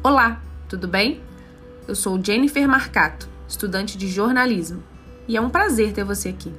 Olá, tudo bem? Eu sou Jennifer Marcato, estudante de jornalismo, e é um prazer ter você aqui.